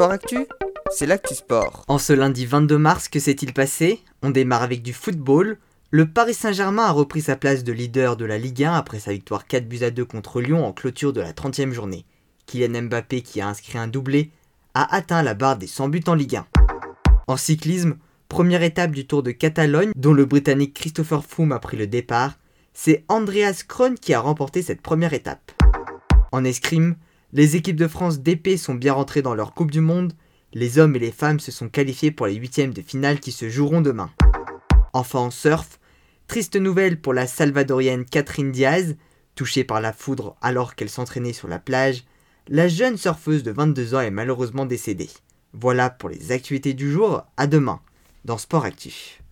Sport Actu, c'est l'actu sport. En ce lundi 22 mars, que s'est-il passé? On démarre avec du football. Le Paris Saint-Germain a repris sa place de leader de la Ligue 1 après sa victoire 4 buts à 2 contre Lyon en clôture de la 30e journée. Kylian Mbappé, qui a inscrit un doublé, a atteint la barre des 100 buts en Ligue 1. En cyclisme, première étape du Tour de Catalogne, dont le Britannique Christopher Froome a pris le départ, c'est Andreas Kron qui a remporté cette première étape. En escrime, les équipes de France d'épée sont bien rentrées dans leur Coupe du Monde, les hommes et les femmes se sont qualifiés pour les huitièmes de finale qui se joueront demain. Enfin en surf, triste nouvelle pour la salvadorienne Catherine Diaz, touchée par la foudre alors qu'elle s'entraînait sur la plage, la jeune surfeuse de 22 ans est malheureusement décédée. Voilà pour les actualités du jour, à demain dans Sport Actif.